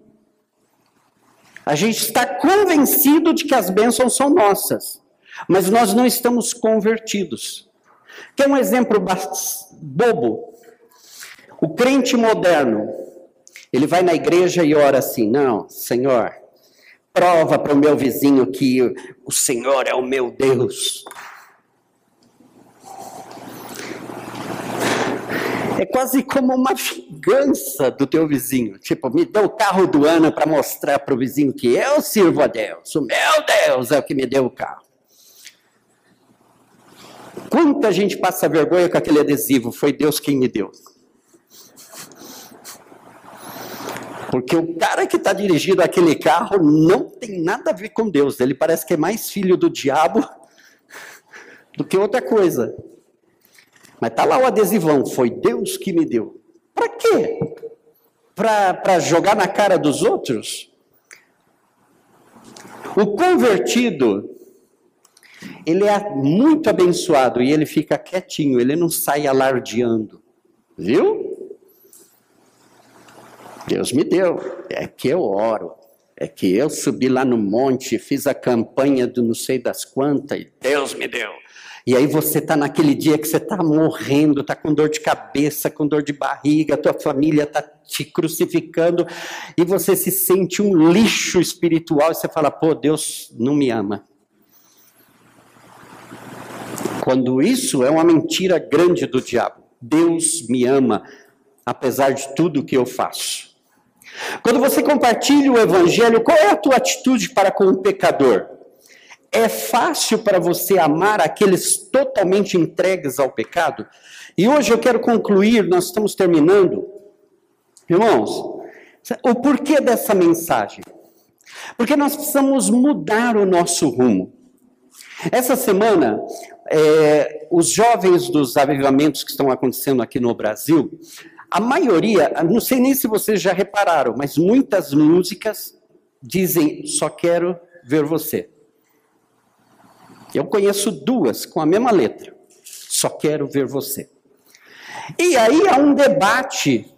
A gente está convencido de que as bênçãos são nossas, mas nós não estamos convertidos. Quer um exemplo bobo? O crente moderno, ele vai na igreja e ora assim: Não, Senhor, prova para o meu vizinho que o Senhor é o meu Deus. É quase como uma vingança do teu vizinho. Tipo, me deu o carro do ano para mostrar para o vizinho que eu sirvo a Deus. O meu Deus é o que me deu o carro. Quanta gente passa vergonha com aquele adesivo? Foi Deus quem me deu. Porque o cara que está dirigindo aquele carro não tem nada a ver com Deus. Ele parece que é mais filho do diabo do que outra coisa. Mas tá lá o adesivão, foi Deus que me deu. Para quê? Para jogar na cara dos outros? O convertido, ele é muito abençoado e ele fica quietinho, ele não sai alardeando. Viu? Deus me deu, é que eu oro, é que eu subi lá no monte, fiz a campanha do não sei das quantas, e Deus me deu. E aí você está naquele dia que você está morrendo, está com dor de cabeça, com dor de barriga, tua família está te crucificando, e você se sente um lixo espiritual, e você fala, pô, Deus não me ama. Quando isso é uma mentira grande do diabo. Deus me ama, apesar de tudo que eu faço. Quando você compartilha o evangelho, qual é a tua atitude para com o pecador? É fácil para você amar aqueles totalmente entregues ao pecado? E hoje eu quero concluir, nós estamos terminando. Irmãos, o porquê dessa mensagem? Porque nós precisamos mudar o nosso rumo. Essa semana, é, os jovens dos avivamentos que estão acontecendo aqui no Brasil a maioria, não sei nem se vocês já repararam, mas muitas músicas dizem só quero ver você. Eu conheço duas com a mesma letra. Só quero ver você. E aí há um debate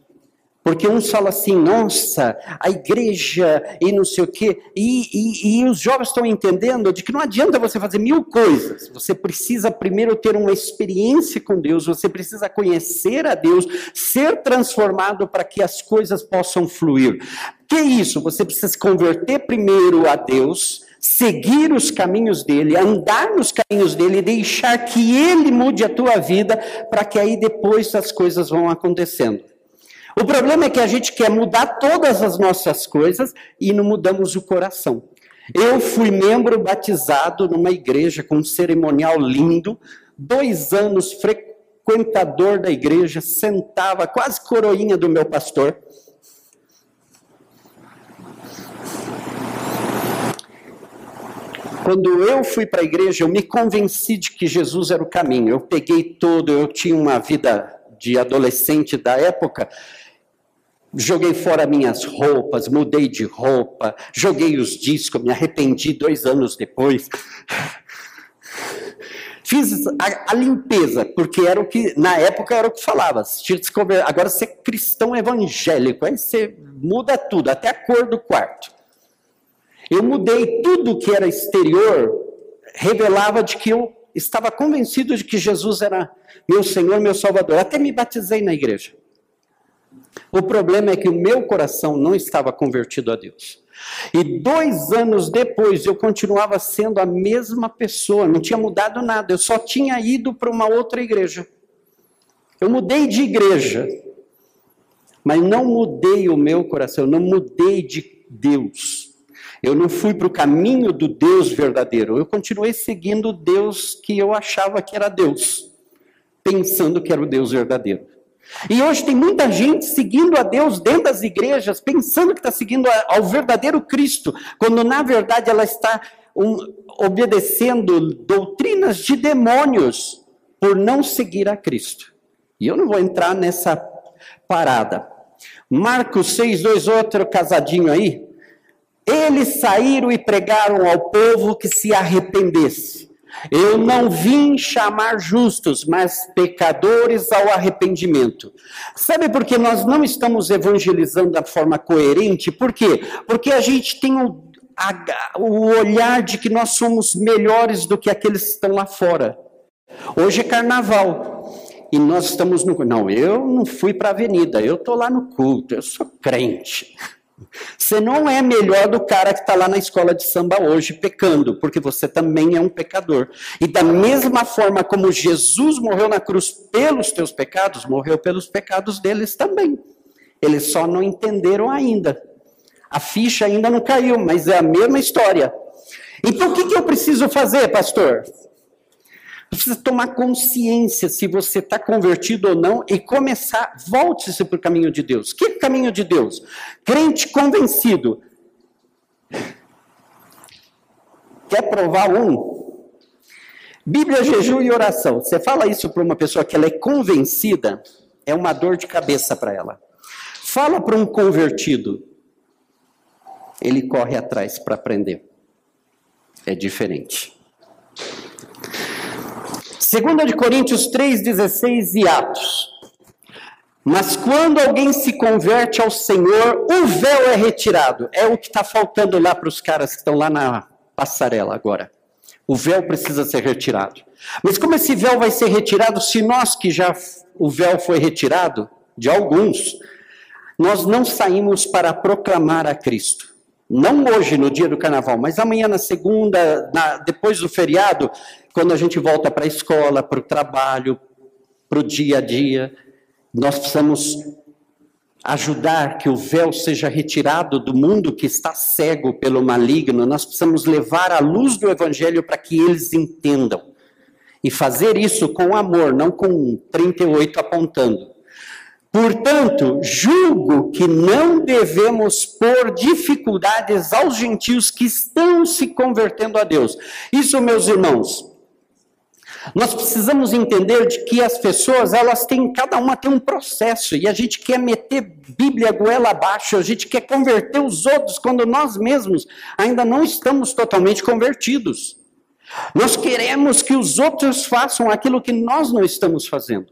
Porque uns falam assim, nossa, a igreja e não sei o quê. E, e, e, os jovens estão entendendo de que não adianta você fazer mil coisas. Você precisa primeiro ter uma experiência com Deus, você precisa conhecer a Deus, ser transformado para que as coisas possam fluir. Que isso? Você precisa se converter primeiro a Deus, seguir os caminhos dele, andar nos caminhos dele deixar que ele mude a tua vida, para que aí depois as coisas vão acontecendo. O problema é que a gente quer mudar todas as nossas coisas e não mudamos o coração. Eu fui membro batizado numa igreja com um cerimonial lindo, dois anos frequentador da igreja, sentava quase coroinha do meu pastor. Quando eu fui para a igreja, eu me convenci de que Jesus era o caminho. Eu peguei tudo, eu tinha uma vida de adolescente da época, Joguei fora minhas roupas, mudei de roupa, joguei os discos, me arrependi dois anos depois. Fiz a, a, limpeza, porque era o que, na época, era o que falava. Agora é cristão evangélico, aí você muda tudo, até a cor do quarto. Eu mudei tudo que era exterior, revelava de que eu estava convencido de que Jesus era meu Senhor, meu Salvador. Até me batizei na igreja. O problema é que o meu coração não estava convertido a Deus. E dois anos depois eu continuava sendo a mesma pessoa, não tinha mudado nada, eu só tinha ido para uma outra igreja. Eu mudei de igreja, mas não mudei o meu coração, não mudei de Deus. Eu não fui para o caminho do Deus verdadeiro, eu continuei seguindo o Deus que eu achava que era Deus, pensando que era o Deus verdadeiro. E hoje tem muita gente seguindo a Deus dentro das igrejas, pensando que está seguindo ao verdadeiro Cristo, quando na verdade ela está um, obedecendo doutrinas de demônios por não seguir a Cristo. E eu não vou entrar nessa parada. Marcos 6, 2, outro casadinho aí. Eles saíram e pregaram ao povo que se arrependesse. Eu não vim chamar justos, mas pecadores ao arrependimento. Sabe por que nós não estamos evangelizando da forma coerente? Por quê? Porque a gente tem o, a, o olhar de que nós somos melhores do que aqueles que estão lá fora. Hoje é carnaval. E nós estamos no. Não, eu não fui para a avenida, eu estou lá no culto, eu sou crente. Você não é melhor do cara que está lá na escola de samba hoje pecando, porque você também é um pecador. E da mesma forma como Jesus morreu na cruz pelos teus pecados, morreu pelos pecados deles também. Eles só não entenderam ainda. A ficha ainda não caiu, mas é a mesma história. Então o que, que eu preciso fazer, pastor? Precisa tomar consciência se você está convertido ou não e começar, volte-se para o caminho de Deus. Que caminho de Deus? Crente convencido. Quer provar um? Bíblia, jejum e oração. Você fala isso para uma pessoa que ela é convencida, é uma dor de cabeça para ela. Fala para um convertido, ele corre atrás para aprender. É diferente. 2 de Coríntios 3,16 e Atos. Mas quando alguém se converte ao Senhor, o véu é retirado. É o que está faltando lá para os caras que estão lá na passarela agora. O véu precisa ser retirado. Mas como esse véu vai ser retirado se nós que já o véu foi retirado, de alguns, nós não saímos para proclamar a Cristo? Não hoje, no dia do carnaval, mas amanhã, na segunda, na, depois do feriado, quando a gente volta para a escola, para o trabalho, para o dia a dia, nós precisamos ajudar que o véu seja retirado do mundo que está cego pelo maligno, nós precisamos levar a luz do evangelho para que eles entendam. E fazer isso com amor, não com 38 apontando. Portanto, julgo que não devemos pôr dificuldades aos gentios que estão se convertendo a Deus. Isso, meus irmãos, nós precisamos entender de que as pessoas, elas têm, cada uma tem um processo, e a gente quer meter Bíblia goela abaixo, a gente quer converter os outros quando nós mesmos ainda não estamos totalmente convertidos. Nós queremos que os outros façam aquilo que nós não estamos fazendo.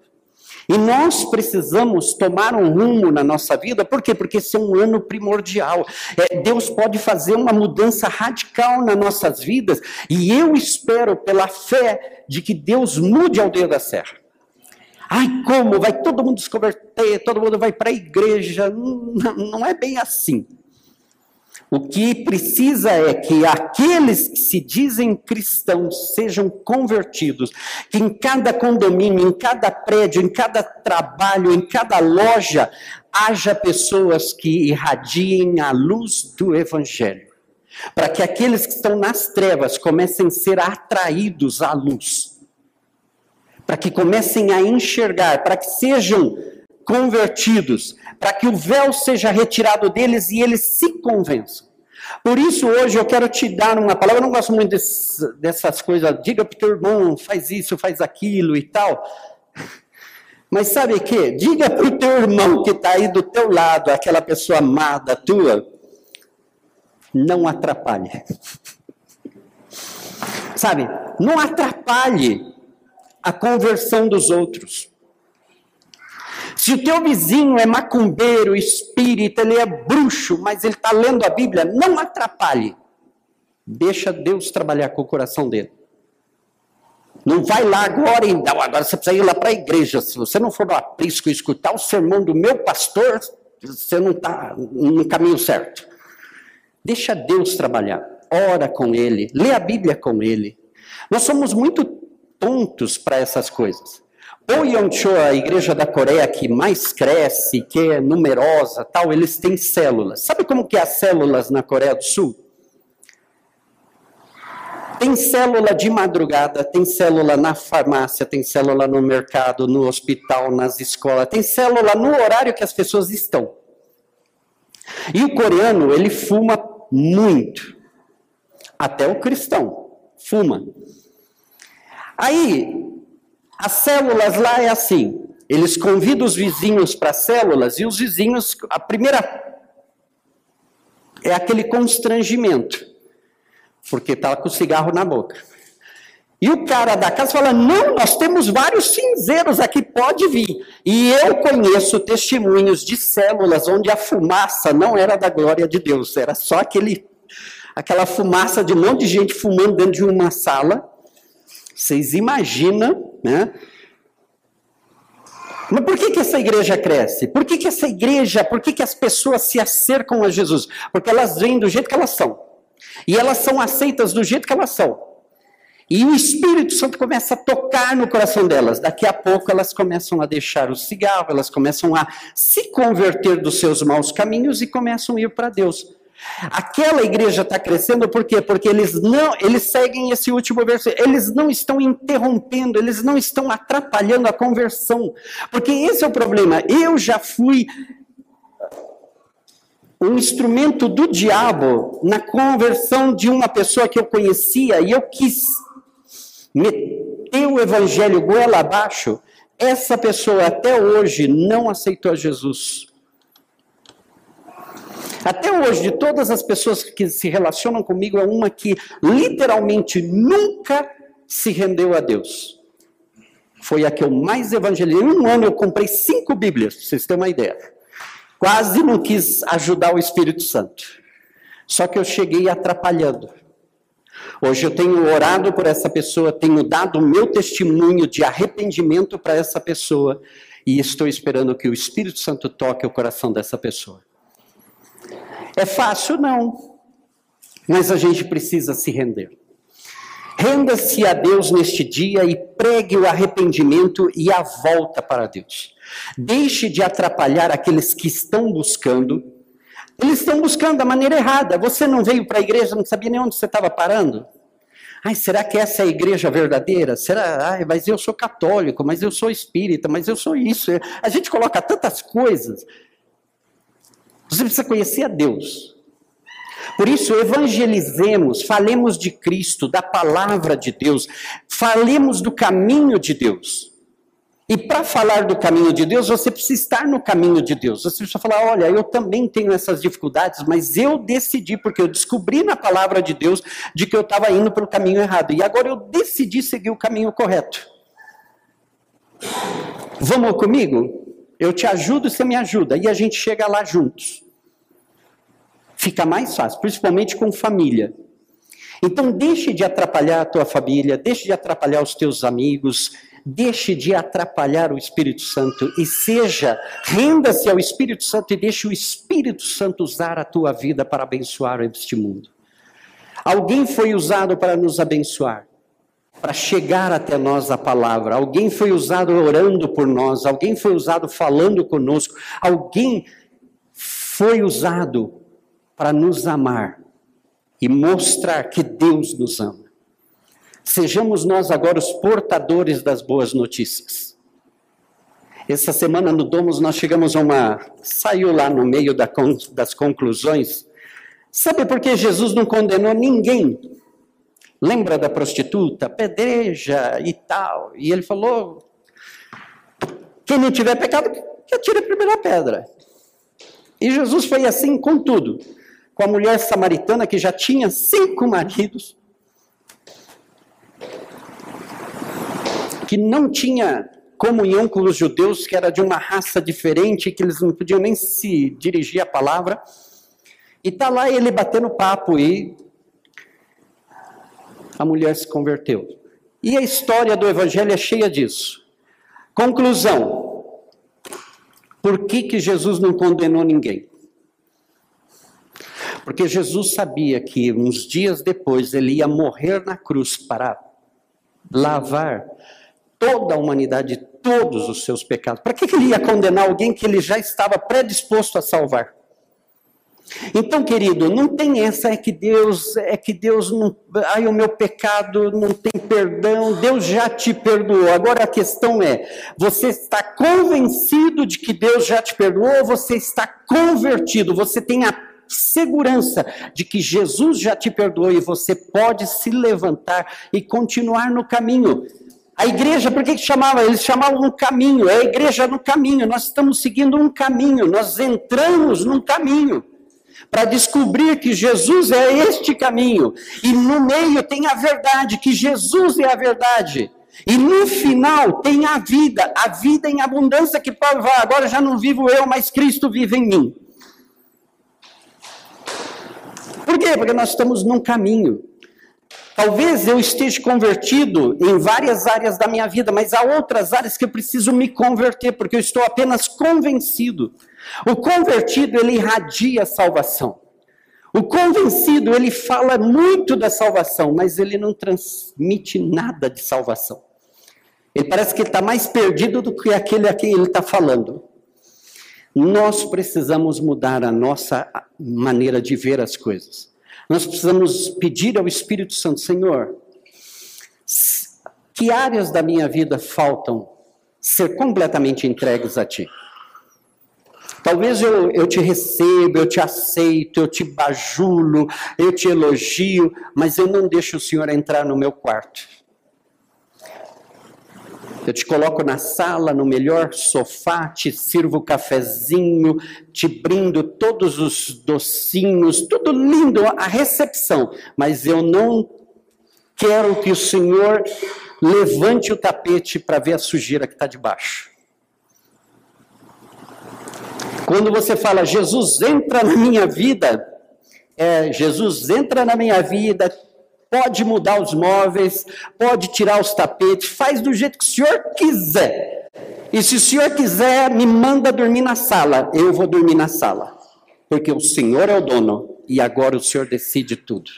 E nós precisamos tomar um rumo na nossa vida, por quê? Porque esse é um ano primordial. É, Deus pode fazer uma mudança radical nas nossas vidas, e eu espero, pela fé, de que Deus mude a aldeia da serra. Ai, como? Vai todo mundo se converter, todo mundo vai para a igreja. Não, não é bem assim. O que precisa é que aqueles que se dizem cristãos sejam convertidos, que em cada condomínio, em cada prédio, em cada trabalho, em cada loja, haja pessoas que irradiem a luz do Evangelho. Para que aqueles que estão nas trevas comecem a ser atraídos à luz. Para que comecem a enxergar, para que sejam convertidos, para que o véu seja retirado deles e eles se convençam. Por isso, hoje eu quero te dar uma palavra. Eu não gosto muito desse, dessas coisas, diga para o teu irmão, faz isso, faz aquilo e tal. Mas sabe o que? Diga para o teu irmão que está aí do teu lado, aquela pessoa amada tua, não atrapalhe. Sabe? Não atrapalhe a conversão dos outros. Se o teu vizinho é macumbeiro, espírita, ele é bruxo, mas ele está lendo a Bíblia, não atrapalhe. Deixa Deus trabalhar com o coração dele. Não vai lá agora e não, agora você precisa ir lá para a igreja. Se você não for no aprisco escutar o sermão do meu pastor, você não está no caminho certo. Deixa Deus trabalhar. Ora com ele, lê a Bíblia com ele. Nós somos muito tontos para essas coisas. O Yongcho, a igreja da Coreia que mais cresce, que é numerosa, tal, eles têm células. Sabe como que é as células na Coreia do Sul? Tem célula de madrugada, tem célula na farmácia, tem célula no mercado, no hospital, nas escolas, tem célula no horário que as pessoas estão. E o coreano, ele fuma muito. Até o cristão fuma. Aí, as células lá é assim: eles convidam os vizinhos para células e os vizinhos, a primeira é aquele constrangimento, porque está com o cigarro na boca. E o cara da casa fala: Não, nós temos vários cinzeiros aqui, pode vir. E eu conheço testemunhos de células onde a fumaça não era da glória de Deus, era só aquele, aquela fumaça de um monte de gente fumando dentro de uma sala. Vocês imaginam, né? Mas por que, que essa igreja cresce? Por que, que essa igreja, por que, que as pessoas se acercam a Jesus? Porque elas vêm do jeito que elas são. E elas são aceitas do jeito que elas são. E o Espírito Santo começa a tocar no coração delas. Daqui a pouco elas começam a deixar o cigarro, elas começam a se converter dos seus maus caminhos e começam a ir para Deus. Aquela igreja está crescendo por quê? Porque eles não, eles seguem esse último versículo, eles não estão interrompendo, eles não estão atrapalhando a conversão. Porque esse é o problema. Eu já fui um instrumento do diabo na conversão de uma pessoa que eu conhecia e eu quis meter o evangelho goela abaixo. Essa pessoa até hoje não aceitou Jesus. Até hoje, de todas as pessoas que se relacionam comigo, é uma que literalmente nunca se rendeu a Deus. Foi a que eu mais evangelizei. Em um ano eu comprei cinco Bíblias, para vocês terem uma ideia. Quase não quis ajudar o Espírito Santo. Só que eu cheguei atrapalhando. Hoje eu tenho orado por essa pessoa, tenho dado o meu testemunho de arrependimento para essa pessoa e estou esperando que o Espírito Santo toque o coração dessa pessoa. É fácil? Não. Mas a gente precisa se render. Renda-se a Deus neste dia e pregue o arrependimento e a volta para Deus. Deixe de atrapalhar aqueles que estão buscando. Eles estão buscando da maneira errada. Você não veio para a igreja, não sabia nem onde você estava parando? Ai, será que essa é a igreja verdadeira? Será? Ai, mas eu sou católico, mas eu sou espírita, mas eu sou isso. A gente coloca tantas coisas você precisa conhecer a Deus. Por isso, evangelizemos, falemos de Cristo, da palavra de Deus, falemos do caminho de Deus. E para falar do caminho de Deus, você precisa estar no caminho de Deus. Você precisa falar: olha, eu também tenho essas dificuldades, mas eu decidi, porque eu descobri na palavra de Deus de que eu estava indo pelo caminho errado. E agora eu decidi seguir o caminho correto. Vamos comigo? Eu te ajudo, você me ajuda. E a gente chega lá juntos. Fica mais fácil, principalmente com família. Então, deixe de atrapalhar a tua família, deixe de atrapalhar os teus amigos, deixe de atrapalhar o Espírito Santo e seja, renda-se ao Espírito Santo e deixe o Espírito Santo usar a tua vida para abençoar este mundo. Alguém foi usado para nos abençoar, para chegar até nós a palavra. Alguém foi usado orando por nós, alguém foi usado falando conosco, alguém foi usado para nos amar e mostrar que Deus nos ama. Sejamos nós agora os portadores das boas notícias. Essa semana no Domus nós chegamos a uma. Saiu lá no meio da, das conclusões. Sabe por que Jesus não condenou ninguém? Lembra da prostituta? Pedreja e tal. E ele falou: quem não tiver pecado, que atire a primeira pedra. E Jesus foi assim com tudo com a mulher samaritana que já tinha cinco maridos, que não tinha comunhão com os judeus, que era de uma raça diferente, que eles não podiam nem se dirigir à palavra. E tá lá ele batendo papo e a mulher se converteu. E a história do evangelho é cheia disso. Conclusão: por que, que Jesus não condenou ninguém? Porque Jesus sabia que uns dias depois ele ia morrer na cruz para lavar toda a humanidade, todos os seus pecados. Para que, ele ia condenar alguém que ele já estava predisposto a salvar? Então, querido, não tem essa é que Deus é que Deus não, ai o meu pecado não tem perdão, Deus já te perdoou. Agora a questão é, você está convencido de que Deus já te perdoou ou você está convertido? Você tem a segurança de que Jesus já te perdoou e você pode se levantar e continuar no caminho. A igreja, por que, que chamava? Eles chamavam um caminho, é a igreja no caminho. Nós estamos seguindo um caminho, nós entramos num caminho para descobrir que Jesus é este caminho. E no meio tem a verdade, que Jesus é a verdade. E no final tem a vida, a vida em abundância que Paulo vai, agora já não vivo eu, mas Cristo vive em mim. Por quê? Porque nós estamos num caminho. Talvez eu esteja convertido em várias áreas da minha vida, mas há outras áreas que eu preciso me converter, porque eu estou apenas convencido. O convertido, ele irradia a salvação. O convencido, ele fala muito da salvação, mas ele não transmite nada de salvação. Ele parece que está mais perdido do que aquele a quem ele está falando. Nós precisamos mudar a nossa maneira de ver as coisas. Nós precisamos pedir ao Espírito Santo, Senhor, que áreas da minha vida faltam ser completamente entregues a Ti? Talvez eu, eu te receba, eu te aceito, eu te bajulo, eu te elogio, mas eu não deixo o Senhor entrar no meu quarto. Eu te coloco na sala, no melhor sofá, te sirvo cafezinho, te brindo todos os docinhos, tudo lindo, a recepção. Mas eu não quero que o Senhor levante o tapete para ver a sujeira que está debaixo. Quando você fala, Jesus entra na minha vida, é, Jesus entra na minha vida, pode mudar os móveis, pode tirar os tapetes, faz do jeito que o senhor quiser. E se o senhor quiser, me manda dormir na sala, eu vou dormir na sala. Porque o senhor é o dono e agora o senhor decide tudo.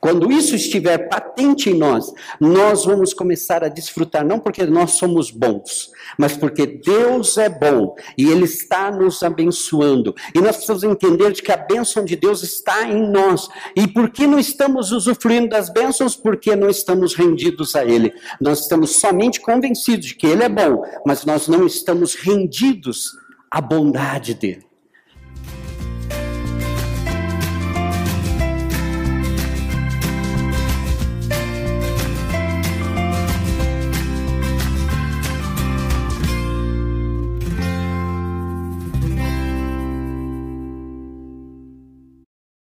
Quando isso estiver patente em nós, nós vamos começar a desfrutar, não porque nós somos bons, mas porque Deus é bom e Ele está nos abençoando. E nós precisamos entender de que a bênção de Deus está em nós. E por que não estamos usufruindo das bênçãos? Porque não estamos rendidos a Ele. Nós estamos somente convencidos de que Ele é bom, mas nós não estamos rendidos à bondade dEle.